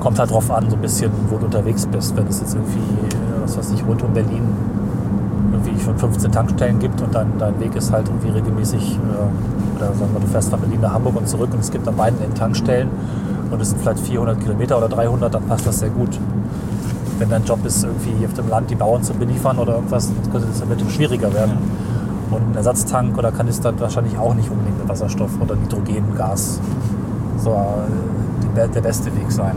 kommt halt drauf an, so ein bisschen, wo du unterwegs bist. Wenn es jetzt irgendwie, äh, was weiß ich, rund um Berlin irgendwie schon 15 Tankstellen gibt und dein, dein Weg ist halt irgendwie regelmäßig, äh, oder sagen wir, du fährst von Berlin nach Hamburg und zurück und es gibt an beiden Enden Tankstellen und es sind vielleicht 400 Kilometer oder 300, dann passt das sehr gut. Wenn dein Job ist, irgendwie auf dem Land die Bauern zu beliefern oder irgendwas, dann könnte das damit schwieriger werden. Und ein Ersatztank oder Kanister wahrscheinlich auch nicht unbedingt mit Wasserstoff oder Nitrogen, Gas so äh, die, der beste Weg sein.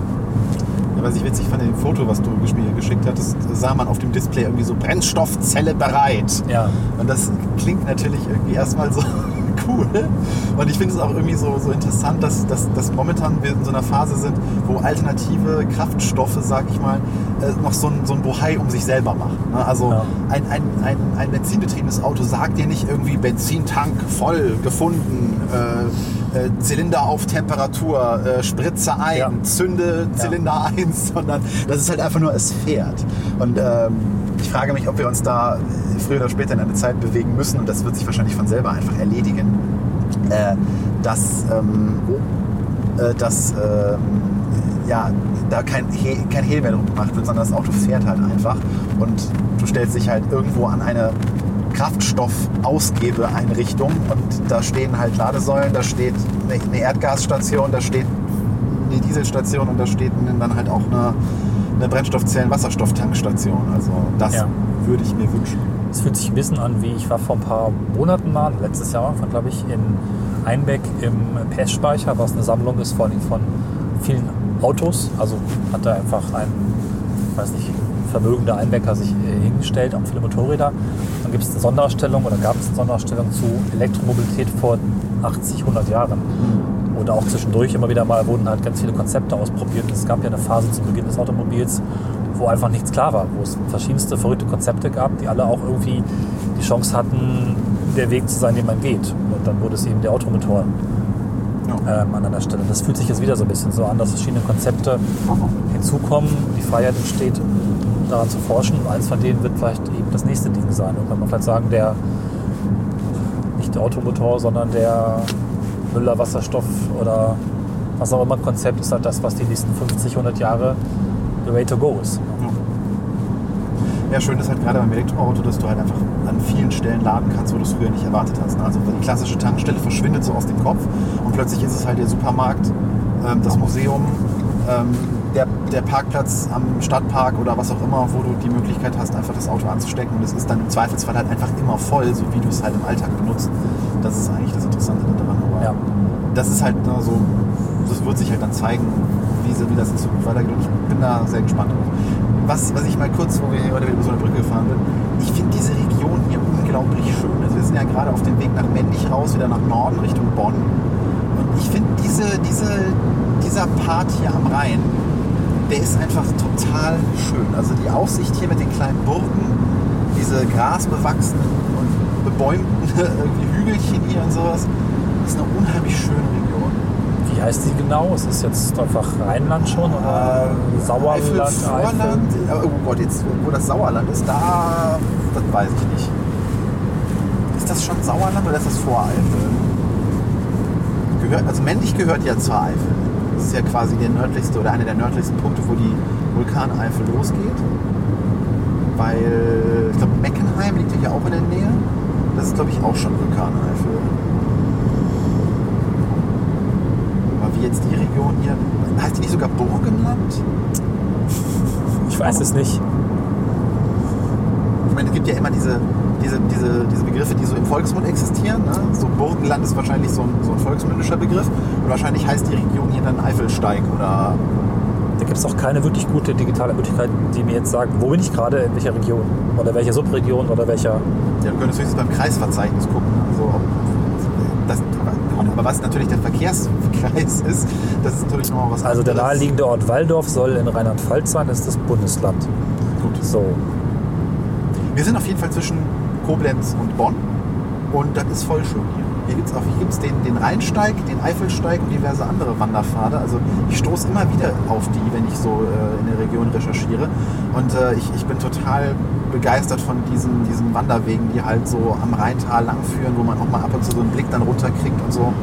Ja, was ich witzig fand, in dem Foto, was du mir geschickt hattest, sah man auf dem Display irgendwie so Brennstoffzelle bereit. Ja, Und das klingt natürlich irgendwie erstmal so cool. Und ich finde es auch irgendwie so, so interessant, dass, dass, dass momentan wir in so einer Phase sind, wo alternative Kraftstoffe, sag ich mal, äh, noch so ein, so ein Bohai um sich selber machen. ne? Also Ja. ein, ein, ein, ein benzinbetriebenes Auto sagt dir nicht irgendwie Benzintank voll gefunden, äh, äh, Zylinder auf Temperatur, äh, Spritze ein, Ja. zünde Zylinder 1, sondern das ist halt einfach nur, es fährt. Und ähm, ich frage mich, ob wir uns da früher oder später in eine Zeit bewegen müssen, und das wird sich wahrscheinlich von selber einfach erledigen, äh, dass, ähm, äh, dass ähm, ja, da kein, He kein Hehl mehr drum gemacht wird, sondern das Auto fährt halt einfach und du stellst dich halt irgendwo an eine Kraftstoffausgebeeinrichtung und da stehen halt Ladesäulen, da steht eine Erdgasstation, da steht eine Dieselstation und da steht dann halt auch eine, eine Brennstoffzellen-Wasserstofftankstation. Also das Ja. würde ich mir wünschen. Es fühlt sich ein bisschen an, wie ich war vor ein paar Monaten mal, letztes Jahr, glaube ich, in Einbeck im PS-Speicher, was eine Sammlung ist von, von vielen Autos. Also hat da einfach ein, weiß nicht, vermögender Einbecker sich äh, hingestellt, auch viele Motorräder. Dann gibt es eine Sonderausstellung oder gab es eine Sonderausstellung zu Elektromobilität vor 80, 100 Jahren. Oder auch zwischendurch immer wieder mal wurden halt ganz viele Konzepte ausprobiert. Es gab ja eine Phase zu Beginn des Automobils, wo einfach nichts klar war, wo es verschiedenste verrückte Konzepte gab, die alle auch irgendwie die Chance hatten, der Weg zu sein, den man geht. Und dann wurde es eben der Automotor Ja. ähm, an einer Stelle. Das fühlt sich jetzt wieder so ein bisschen so an, dass verschiedene Konzepte hinzukommen, die Freiheit entsteht, daran zu forschen. Und eins von denen wird vielleicht eben das nächste Ding sein. Und kann man vielleicht sagen, der nicht der Automotor, sondern der Müller-Wasserstoff oder was auch immer Konzept ist halt das, was die nächsten 50, 100 Jahre the way to go ist. Ja, schön ist halt gerade beim Elektroauto, dass du halt einfach an vielen Stellen laden kannst, wo du es früher nicht erwartet hast. ne? Also die klassische Tankstelle verschwindet so aus dem Kopf und plötzlich ist es halt der Supermarkt, ähm, das Museum, ähm, der, der Parkplatz am Stadtpark oder was auch immer, wo du die Möglichkeit hast, einfach das Auto anzustecken und es ist dann im Zweifelsfall halt einfach immer voll, so wie du es halt im Alltag benutzt. Das ist eigentlich das Interessante daran. Aber Ja. das ist halt ne, so, das wird sich halt dann zeigen, wie, sie- wie das in Zukunft weitergeht. Ich bin da sehr gespannt drauf. Was, was ich mal kurz, wo wir heute über so eine Brücke gefahren sind, ich finde diese Region hier unglaublich schön. Also wir sind ja gerade auf dem Weg nach Männlich raus, wieder nach Norden Richtung Bonn. Und ich finde diese, diese, dieser Part hier am Rhein, der ist einfach total schön. Also die Aussicht hier mit den kleinen Burgen, diese grasbewachsenen und bebäumten Hügelchen hier und sowas. ist eine unheimlich schöne Region. Wie heißt die genau? Es ist jetzt einfach Rheinland schon oder Sauerland? Eifel. Ja, Oh Gott, jetzt, wo das Sauerland ist, da, das weiß ich nicht. Ist das schon Sauerland oder ist das Voreifel? Gehört, also männlich gehört ja zur Eifel. Das ist ja quasi der nördlichste oder einer der nördlichsten Punkte, wo die Vulkaneifel losgeht. Weil, ich glaube, Meckenheim liegt ja auch in der Nähe. Das ist, glaube ich, auch schon Vulkaneifel. Jetzt die Region hier, heißt die nicht sogar Burgenland? Ich weiß es nicht. Ich meine, es gibt ja immer diese, diese, diese, diese Begriffe, die so im Volksmund existieren. Ne? So Burgenland ist wahrscheinlich so ein, so ein volksmündischer Begriff. Und wahrscheinlich heißt die Region hier dann Eifelsteig oder Da gibt es auch keine wirklich gute digitale Möglichkeit, die mir jetzt sagt, wo bin ich gerade, in welcher Region? Oder welcher Subregion oder welcher. Ja, du könntest höchstens beim Kreisverzeichnis gucken. Also, ob aber, was natürlich der Verkehrskreis ist, das ist natürlich nochmal was Also der anderes. naheliegende Ort Waldorf soll in Rheinland-Pfalz sein, das ist das Bundesland. Gut. So. Wir sind auf jeden Fall zwischen Koblenz und Bonn und das ist voll schön hier. Hier gibt es hier gibt's den, den Rheinsteig, den Eifelsteig und diverse andere Wanderpfade. Also ich stoße immer wieder auf die, wenn ich so äh, in der Region recherchiere. Und äh, ich, ich bin total begeistert von diesen, diesen Wanderwegen, die halt so am Rheintal langführen, wo man auch mal ab und zu so einen Blick dann runterkriegt und so.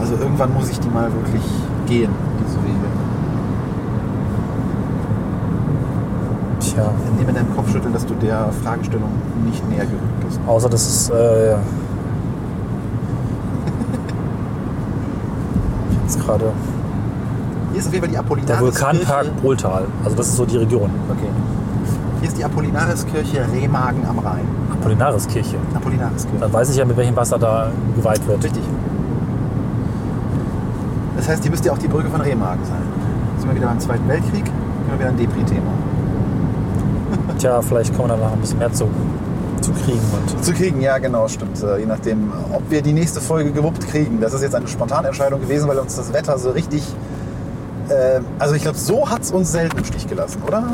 Also irgendwann muss ich die mal wirklich gehen, diese Wege. Tja. Ich nehme deinem Kopfschütteln, dass du der Fragestellung nicht näher gerückt bist. Außer das ist. Äh, jetzt gerade Hier ist auf jeden Fall die der Apollinaris-Kirche. Vulkanpark Brohltal. Also das ist so die Region. Okay. Hier ist die Apollinaris-Kirche Remagen am Rhein. Apollinaris-Kirche. Apollinaris-Kirche. Dann weiß ich ja, mit welchem Wasser da geweiht wird. Richtig. Das heißt, hier müsste ja auch die Brücke von Remagen sein. Jetzt sind wir wieder beim Zweiten Weltkrieg. Können wir wieder ein Depri-Thema. Tja, vielleicht kommen wir danach ein bisschen mehr zu, zu kriegen. Und Zu kriegen, ja genau, stimmt. Äh, Je nachdem, ob wir die nächste Folge gewuppt kriegen. Das ist jetzt eine spontane Entscheidung gewesen, weil uns das Wetter so richtig... Äh, also ich glaube, so hat es uns selten im Stich gelassen, oder?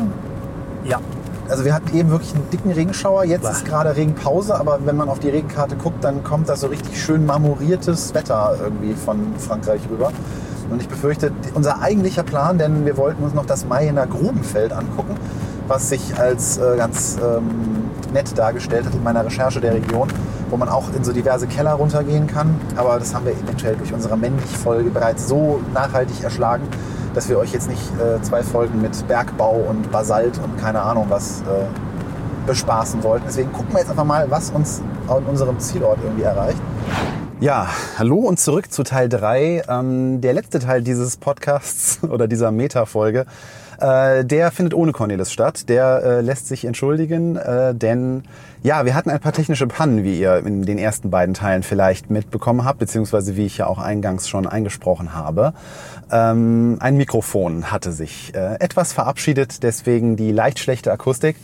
ja, Also wir hatten eben wirklich einen dicken Regenschauer. Jetzt ist gerade Regenpause, aber wenn man auf die Regenkarte guckt, dann kommt da so richtig schön marmoriertes Wetter irgendwie von Frankreich rüber. Und ich befürchte, unser eigentlicher Plan, denn wir wollten uns noch das Mayener Grubenfeld angucken, was sich als äh, ganz ähm, nett dargestellt hat in meiner Recherche der Region, wo man auch in so diverse Keller runtergehen kann. Aber das haben wir eventuell durch unsere Männlich-Folge bereits so nachhaltig erschlagen, dass wir euch jetzt nicht äh, zwei Folgen mit Bergbau und Basalt und keine Ahnung was äh, bespaßen wollten. Deswegen gucken wir jetzt einfach mal, was uns an unserem Zielort irgendwie erreicht. Ja, hallo und zurück zu Teil 3. Ähm, der letzte Teil dieses Podcasts oder dieser Meta-Folge, äh, der findet ohne Cornelis statt. Der äh, lässt sich entschuldigen, äh, denn ja, wir hatten ein paar technische Pannen, wie ihr in den ersten beiden Teilen vielleicht mitbekommen habt, beziehungsweise wie ich ja auch eingangs schon eingesprochen habe. Ähm, ein Mikrofon hatte sich äh, etwas verabschiedet, deswegen die leicht schlechte Akustik.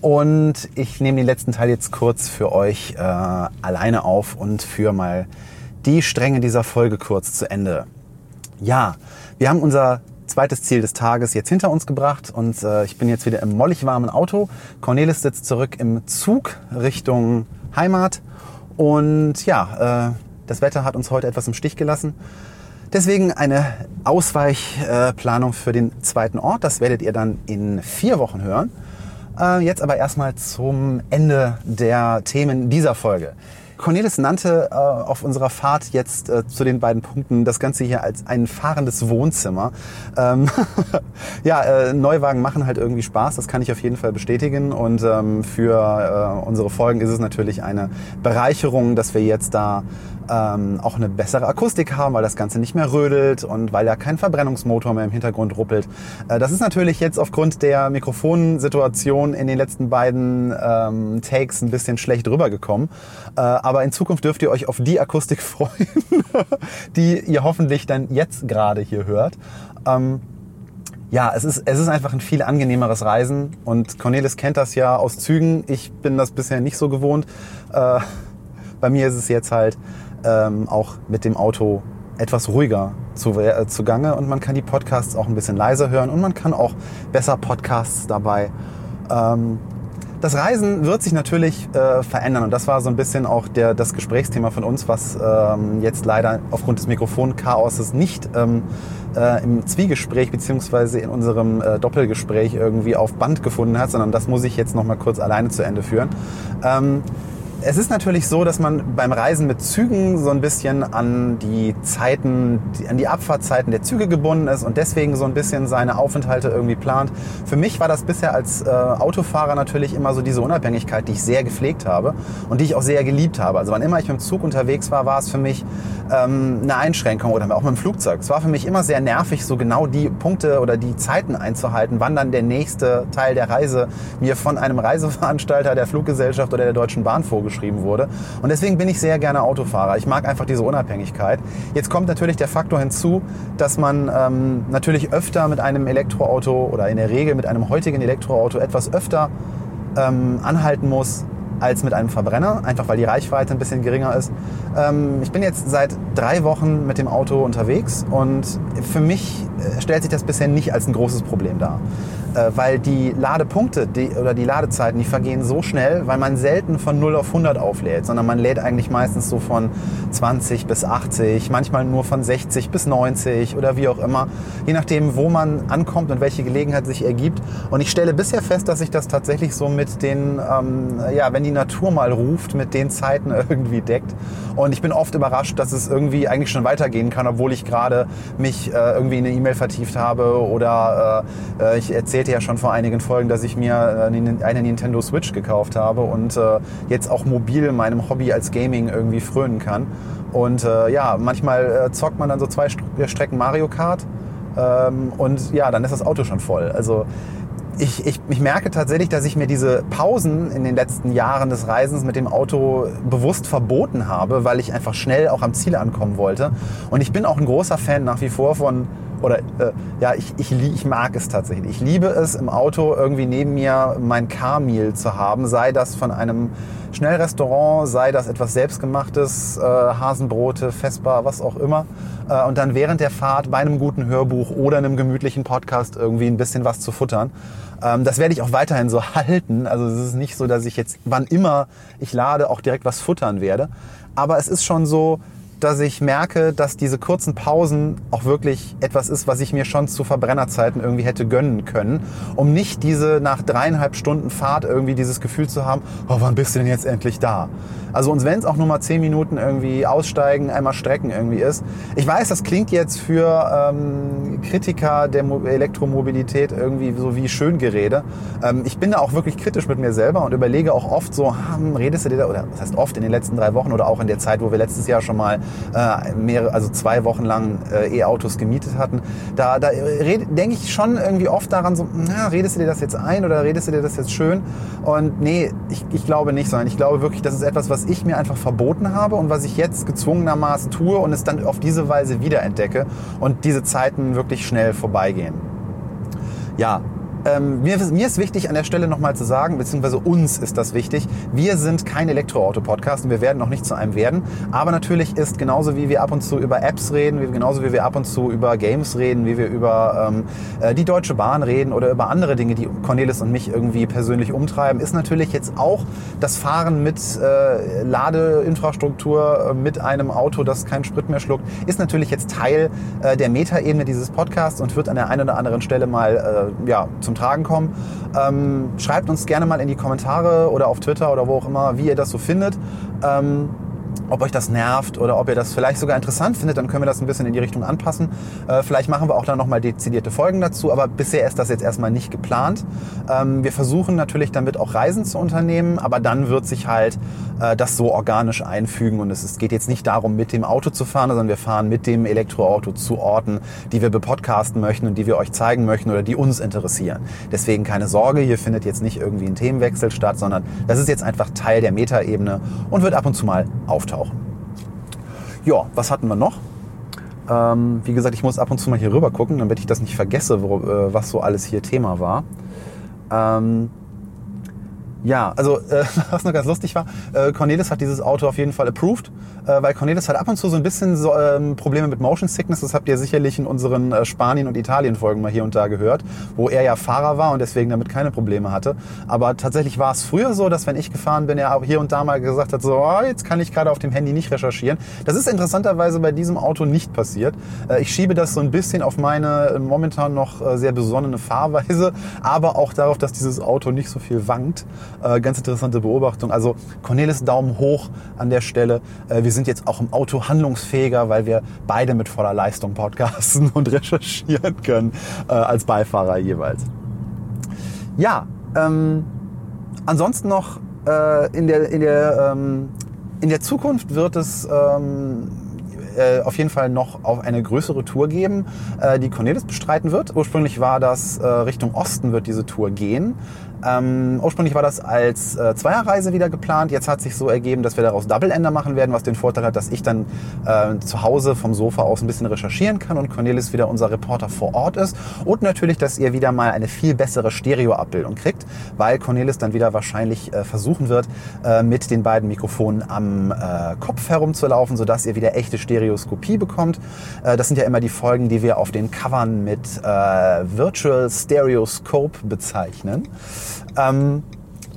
Und ich nehme den letzten Teil jetzt kurz für euch äh, alleine auf und führe mal die Stränge dieser Folge kurz zu Ende. Ja, wir haben unser zweites Ziel des Tages jetzt hinter uns gebracht und äh, ich bin jetzt wieder im mollig warmen Auto. Cornelis sitzt zurück im Zug Richtung Heimat und ja, äh, das Wetter hat uns heute etwas im Stich gelassen. Deswegen eine Ausweichplanung für den zweiten Ort. Das werdet ihr dann in vier Wochen hören. Äh, jetzt aber erstmal zum Ende der Themen dieser Folge. Cornelis nannte äh, auf unserer Fahrt jetzt äh, zu den beiden Punkten das Ganze hier als ein fahrendes Wohnzimmer. Ähm, ja, äh, Neuwagen machen halt irgendwie Spaß, das kann ich auf jeden Fall bestätigen. Und ähm, für äh, unsere Folgen ist es natürlich eine Bereicherung, dass wir jetzt da ähm, auch eine bessere Akustik haben, weil das Ganze nicht mehr rödelt und weil ja kein Verbrennungsmotor mehr im Hintergrund ruppelt. Äh, das ist natürlich jetzt aufgrund der Mikrofonsituation in den letzten beiden ähm, Takes ein bisschen schlecht rübergekommen. Äh, aber in Zukunft dürft ihr euch auf die Akustik freuen, die ihr hoffentlich dann jetzt gerade hier hört. Ähm, ja, es ist, es ist einfach ein viel angenehmeres Reisen und Cornelis kennt das ja aus Zügen. Ich bin das bisher nicht so gewohnt. Äh, bei mir ist es jetzt halt ähm, auch mit dem Auto etwas ruhiger zu, äh, zugange und man kann die Podcasts auch ein bisschen leiser hören und man kann auch besser Podcasts dabei. Ähm, das Reisen wird sich natürlich äh, verändern und das war so ein bisschen auch der, das Gesprächsthema von uns, was ähm, jetzt leider aufgrund des Mikrofonchaoses nicht ähm, äh, im Zwiegespräch beziehungsweise in unserem äh, Doppelgespräch irgendwie auf Band gefunden hat, sondern das muss ich jetzt noch mal kurz alleine zu Ende führen. Ähm, es ist natürlich so, dass man beim Reisen mit Zügen so ein bisschen an die Zeiten, an die Abfahrtzeiten der Züge gebunden ist und deswegen so ein bisschen seine Aufenthalte irgendwie plant. Für mich war das bisher als äh, Autofahrer natürlich immer so diese Unabhängigkeit, die ich sehr gepflegt habe und die ich auch sehr geliebt habe. Also wann immer ich mit dem Zug unterwegs war, war es für mich ähm, eine Einschränkung oder auch mit dem Flugzeug. Es war für mich immer sehr nervig, so genau die Punkte oder die Zeiten einzuhalten, wann dann der nächste Teil der Reise mir von einem Reiseveranstalter der Fluggesellschaft oder der Deutschen Bahn vorgeschrieben wurde. Und deswegen bin ich sehr gerne Autofahrer. Ich mag einfach diese Unabhängigkeit. Jetzt kommt natürlich der Faktor hinzu, dass man ähm, natürlich öfter mit einem Elektroauto oder in der Regel mit einem heutigen Elektroauto etwas öfter ähm, anhalten muss, als mit einem Verbrenner, einfach weil die Reichweite ein bisschen geringer ist. Ähm, ich bin jetzt seit drei Wochen mit dem Auto unterwegs und für mich äh, stellt sich das bisher nicht als ein großes Problem dar. Äh, weil die Ladepunkte die, oder die Ladezeiten, die vergehen so schnell, weil man selten von 0 auf 100 auflädt, sondern man lädt eigentlich meistens so von 20 bis 80, manchmal nur von 60 bis 90 oder wie auch immer, je nachdem, wo man ankommt und welche Gelegenheit sich ergibt. Und ich stelle bisher fest, dass sich das tatsächlich so mit den, ähm, ja, wenn die Natur mal ruft, mit den Zeiten irgendwie deckt. Und ich bin oft überrascht, dass es irgendwie eigentlich schon weitergehen kann, obwohl ich gerade mich äh, irgendwie in eine E-Mail vertieft habe oder äh, äh ich erzählte ja schon vor einigen Folgen, dass ich mir äh, eine Nintendo Switch gekauft habe und äh, jetzt auch mobil meinem Hobby als Gaming irgendwie frönen kann. Und äh, ja, manchmal zockt man dann so zwei Strecken Mario Kart ähm, und ja, dann ist das Auto schon voll. Also ich, ich, ich merke tatsächlich, dass ich mir diese Pausen in den letzten Jahren des Reisens mit dem Auto bewusst verboten habe, weil ich einfach schnell auch am Ziel ankommen wollte. Und ich bin auch ein großer Fan nach wie vor von oder äh, ja, ich, ich, ich mag es tatsächlich. Ich liebe es, im Auto irgendwie neben mir mein Car-Meal zu haben, sei das von einem Schnellrestaurant, sei das etwas selbstgemachtes, äh, Hasenbrote, Vespa, was auch immer. Äh, und dann während der Fahrt bei einem guten Hörbuch oder einem gemütlichen Podcast irgendwie ein bisschen was zu futtern. Ähm, das werde ich auch weiterhin so halten. Also es ist nicht so, dass ich jetzt, wann immer ich lade, auch direkt was futtern werde. Aber es ist schon so, dass ich merke, dass diese kurzen Pausen auch wirklich etwas ist, was ich mir schon zu Verbrennerzeiten irgendwie hätte gönnen können, um nicht diese nach dreieinhalb Stunden Fahrt irgendwie dieses Gefühl zu haben, oh, wann bist du denn jetzt endlich da? Also uns, wenn es auch nur mal zehn Minuten irgendwie aussteigen, einmal strecken irgendwie ist. Ich weiß, das klingt jetzt für ähm, Kritiker der Mo Elektromobilität irgendwie so wie Schöngerede. Ähm, ich bin da auch wirklich kritisch mit mir selber und überlege auch oft so, hm, redest du dir da, oder das heißt oft in den letzten drei Wochen oder auch in der Zeit, wo wir letztes Jahr schon mal äh, mehrere, also zwei Wochen lang äh, E-Autos gemietet hatten, da, da denke ich schon irgendwie oft daran so, na, redest du dir das jetzt ein oder redest du dir das jetzt schön? Und nee, ich, ich glaube nicht, sondern ich glaube wirklich, das ist etwas, was ich mir einfach verboten habe und was ich jetzt gezwungenermaßen tue und es dann auf diese Weise wiederentdecke und diese Zeiten wirklich schnell vorbeigehen. Ja, ähm, mir, mir, ist wichtig an der Stelle nochmal zu sagen, beziehungsweise uns ist das wichtig, wir sind kein Elektroauto-Podcast und wir werden noch nicht zu einem werden. Aber natürlich ist genauso wie wir ab und zu über Apps reden, wie, genauso wie wir ab und zu über Games reden, wie wir über ähm, äh, die Deutsche Bahn reden oder über andere Dinge, die Cornelis und mich irgendwie persönlich umtreiben, ist natürlich jetzt auch das Fahren mit äh, Ladeinfrastruktur, äh, mit einem Auto, das keinen Sprit mehr schluckt, ist natürlich jetzt Teil äh, der Metaebene dieses Podcasts und wird an der einen oder anderen Stelle mal äh, ja, zum zum Tragen kommen. Ähm, schreibt uns gerne mal in die Kommentare oder auf Twitter oder wo auch immer, wie ihr das so findet. Ähm, ob euch das nervt oder ob ihr das vielleicht sogar interessant findet, dann können wir das ein bisschen in die Richtung anpassen. Äh, vielleicht machen wir auch dann nochmal dezidierte Folgen dazu, aber bisher ist das jetzt erstmal nicht geplant. Ähm, wir versuchen natürlich damit auch Reisen zu unternehmen, aber dann wird sich halt äh, das so organisch einfügen und es, es geht jetzt nicht darum, mit dem Auto zu fahren, sondern wir fahren mit dem Elektroauto zu Orten, die wir bepodcasten möchten und die wir euch zeigen möchten oder die uns interessieren. Deswegen keine Sorge, hier findet jetzt nicht irgendwie ein Themenwechsel statt, sondern das ist jetzt einfach Teil der Metaebene und wird ab und zu mal auftauchen. Ja, was hatten wir noch? Ähm, wie gesagt, ich muss ab und zu mal hier rüber gucken, damit ich das nicht vergesse, wo, äh, was so alles hier Thema war. Ähm, Ja, also äh, was noch ganz lustig war, äh, Cornelis hat dieses Auto auf jeden Fall approved, äh, weil Cornelis hat ab und zu so ein bisschen so, ähm, Probleme mit Motion Sickness. Das habt ihr sicherlich in unseren äh, Spanien- und Italien-Folgen mal hier und da gehört, wo er ja Fahrer war und deswegen damit keine Probleme hatte. Aber tatsächlich war es früher so, dass wenn ich gefahren bin, er auch hier und da mal gesagt hat, so, oh, jetzt kann ich gerade auf dem Handy nicht recherchieren. Das ist interessanterweise bei diesem Auto nicht passiert. Äh, ich schiebe das so ein bisschen auf meine äh, momentan noch äh, sehr besonnene Fahrweise, aber auch darauf, dass dieses Auto nicht so viel wankt. Äh, ganz interessante Beobachtung. Also Cornelis Daumen hoch an der Stelle. Äh, wir sind jetzt auch im Auto handlungsfähiger, weil wir beide mit voller Leistung podcasten und recherchieren können äh, als Beifahrer jeweils. Ja, ähm, ansonsten noch äh, in der, in der, ähm, in der Zukunft wird es ähm, äh, auf jeden Fall noch auf eine größere Tour geben, äh, die Cornelis bestreiten wird. Ursprünglich war das Richtung Osten wird diese Tour gehen. Ähm, ursprünglich war das als äh, Zweierreise wieder geplant. Jetzt hat sich so ergeben, dass wir daraus Double-Ender machen werden, was den Vorteil hat, dass ich dann äh, zu Hause vom Sofa aus ein bisschen recherchieren kann und Cornelis wieder unser Reporter vor Ort ist. Und natürlich, dass ihr wieder mal eine viel bessere Stereo-Abbildung kriegt, weil Cornelis dann wieder wahrscheinlich äh, versuchen wird, äh, mit den beiden Mikrofonen am äh, Kopf herumzulaufen, sodass ihr wieder echte Stereoskopie bekommt. Äh, das sind ja immer die Folgen, die wir auf den Covern mit äh, Virtual Stereoscope bezeichnen. Ähm,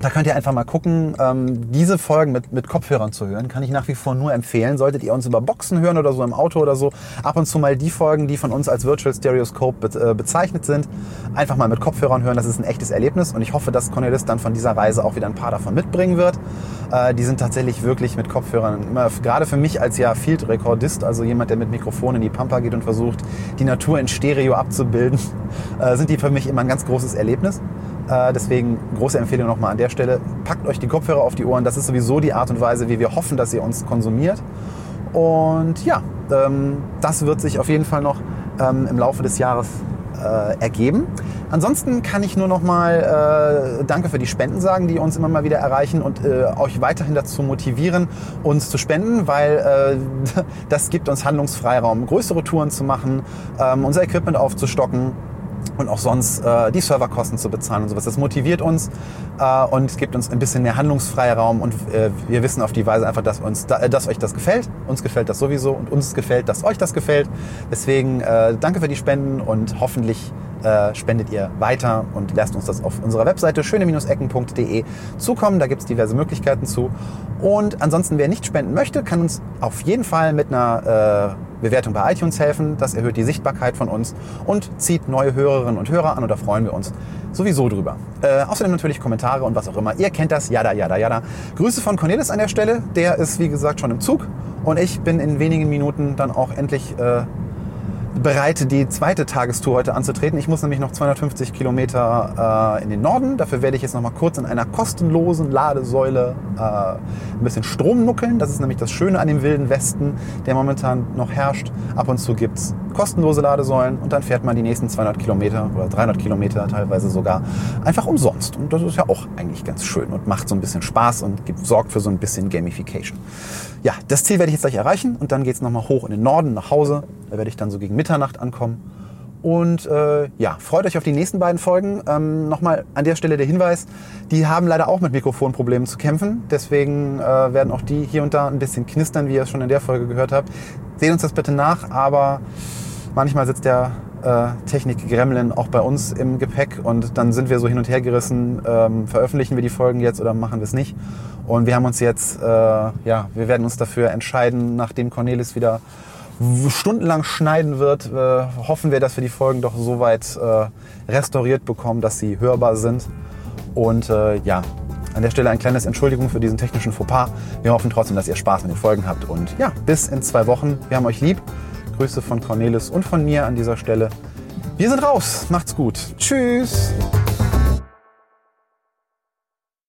da könnt ihr einfach mal gucken. Ähm, diese Folgen mit, mit Kopfhörern zu hören, kann ich nach wie vor nur empfehlen. Solltet ihr uns über Boxen hören oder so im Auto oder so, ab und zu mal die Folgen, die von uns als Virtual Stereoscope be äh, bezeichnet sind, einfach mal mit Kopfhörern hören. Das ist ein echtes Erlebnis und ich hoffe, dass Cornelis dann von dieser Reise auch wieder ein paar davon mitbringen wird. Äh, die sind tatsächlich wirklich mit Kopfhörern immer, gerade für mich als ja Field-Rekordist, also jemand, der mit Mikrofon in die Pampa geht und versucht, die Natur in Stereo abzubilden, äh, sind die für mich immer ein ganz großes Erlebnis. Äh, deswegen große Empfehlung nochmal an der Stelle. Packt euch die Kopfhörer auf die Ohren. Das ist sowieso die Art und Weise, wie wir hoffen, dass ihr uns konsumiert. Und ja, ähm, das wird sich auf jeden Fall noch ähm, im Laufe des Jahres äh, ergeben. Ansonsten kann ich nur noch mal äh, Danke für die Spenden sagen, die uns immer mal wieder erreichen und euch weiterhin dazu motivieren, uns zu spenden, weil das gibt uns Handlungsfreiraum, größere Touren zu machen, ähm, unser Equipment aufzustocken und auch sonst äh, die Serverkosten zu bezahlen und sowas. Das motiviert uns äh, und gibt uns ein bisschen mehr Handlungsfreiraum und äh, wir wissen auf die Weise einfach, dass, uns, da, dass euch das gefällt. Uns gefällt das sowieso und uns gefällt, dass euch das gefällt. Deswegen äh, danke für die Spenden und hoffentlich äh, spendet ihr weiter und lasst uns das auf unserer Webseite schöne-ecken.de zukommen. Da gibt es diverse Möglichkeiten zu. Und ansonsten, wer nicht spenden möchte, kann uns auf jeden Fall mit einer äh, Bewertung bei iTunes helfen. Das erhöht die Sichtbarkeit von uns und zieht neue Hörerinnen und Hörer an und da freuen wir uns sowieso drüber. Äh, außerdem natürlich Kommentare und was auch immer. Ihr kennt das, jada, jada, jada. Grüße von Cornelis an der Stelle. Der ist, wie gesagt, schon im Zug und ich bin in wenigen Minuten dann auch endlich äh, bereit, die zweite Tagestour heute anzutreten. Ich muss nämlich noch 250 Kilometer äh, in den Norden. Dafür werde ich jetzt noch mal kurz in einer kostenlosen Ladesäule äh, ein bisschen Strom nuckeln. Das ist nämlich das Schöne an dem wilden Westen, der momentan noch herrscht. Ab und zu gibt es kostenlose Ladesäulen und dann fährt man die nächsten 200 Kilometer oder 300 Kilometer teilweise sogar einfach umsonst. Und das ist ja auch eigentlich ganz schön und macht so ein bisschen Spaß und gibt, sorgt für so ein bisschen Gamification. Ja, das Ziel werde ich jetzt gleich erreichen und dann geht es nochmal hoch in den Norden nach Hause. Da werde ich dann so gegen Mitternacht ankommen. Und äh, ja, freut euch auf die nächsten beiden Folgen. Ähm, Nochmal an der Stelle der Hinweis, die haben leider auch mit Mikrofonproblemen zu kämpfen. Deswegen äh, werden auch die hier und da ein bisschen knistern, wie ihr es schon in der Folge gehört habt. Seht uns das bitte nach, aber manchmal sitzt der äh, Technik-Gremlin auch bei uns im Gepäck und dann sind wir so hin und her gerissen, ähm, veröffentlichen wir die Folgen jetzt oder machen wir es nicht. Und wir haben uns jetzt, äh, ja, wir werden uns dafür entscheiden, nachdem Cornelis wieder stundenlang schneiden wird, äh, hoffen wir, dass wir die Folgen doch so weit äh, restauriert bekommen, dass sie hörbar sind. Und äh, ja, an der Stelle ein kleines Entschuldigung für diesen technischen Fauxpas. Wir hoffen trotzdem, dass ihr Spaß mit den Folgen habt. Und ja, bis in zwei Wochen. Wir haben euch lieb. Grüße von Cornelis und von mir an dieser Stelle. Wir sind raus. Macht's gut. Tschüss.